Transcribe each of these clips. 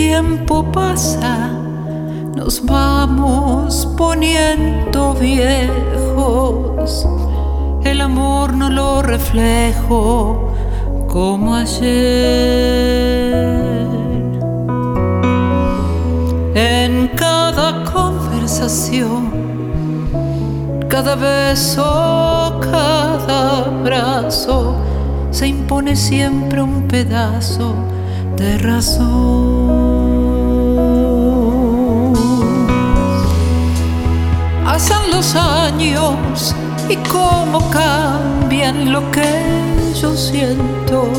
tiempo pasa, nos vamos poniendo viejos. El amor no lo reflejo como ayer. En cada conversación, cada beso, cada abrazo, se impone siempre un pedazo de razón. Y cómo cambian lo que yo siento.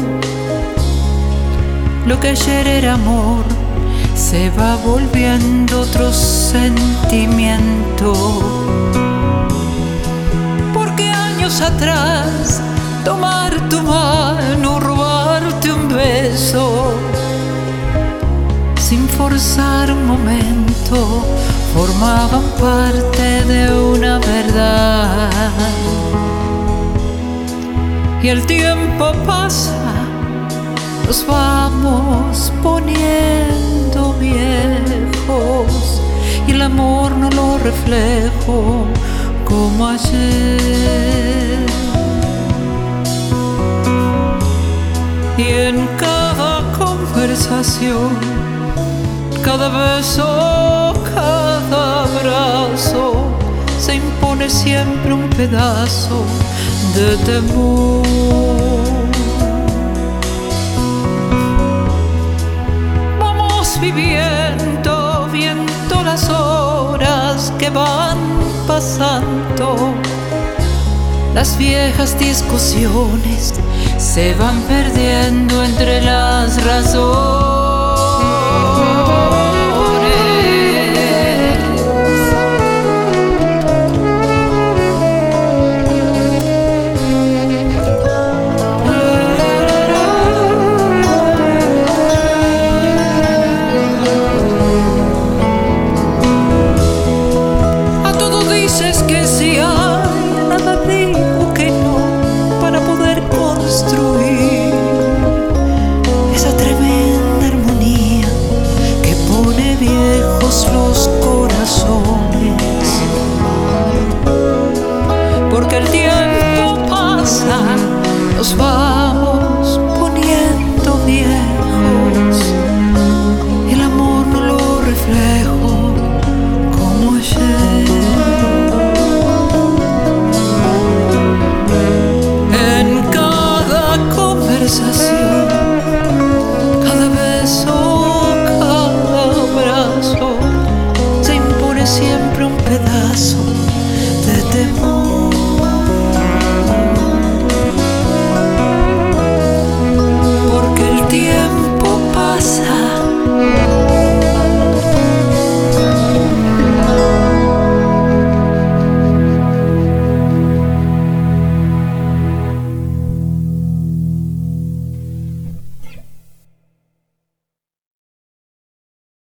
Lo que ayer era amor se va volviendo otro sentimiento. Porque años atrás tomar tu mano, robarte un beso, forzar un momento, formaban parte de una verdad. Y el tiempo pasa, nos vamos poniendo viejos, y el amor no lo reflejo como ayer. Y en cada conversación, cada beso, cada abrazo, se impone siempre un pedazo de temor. Vamos viviendo, viendo las horas que van pasando. Las viejas discusiones se van perdiendo entre las razones. siempre un pedazo de temor.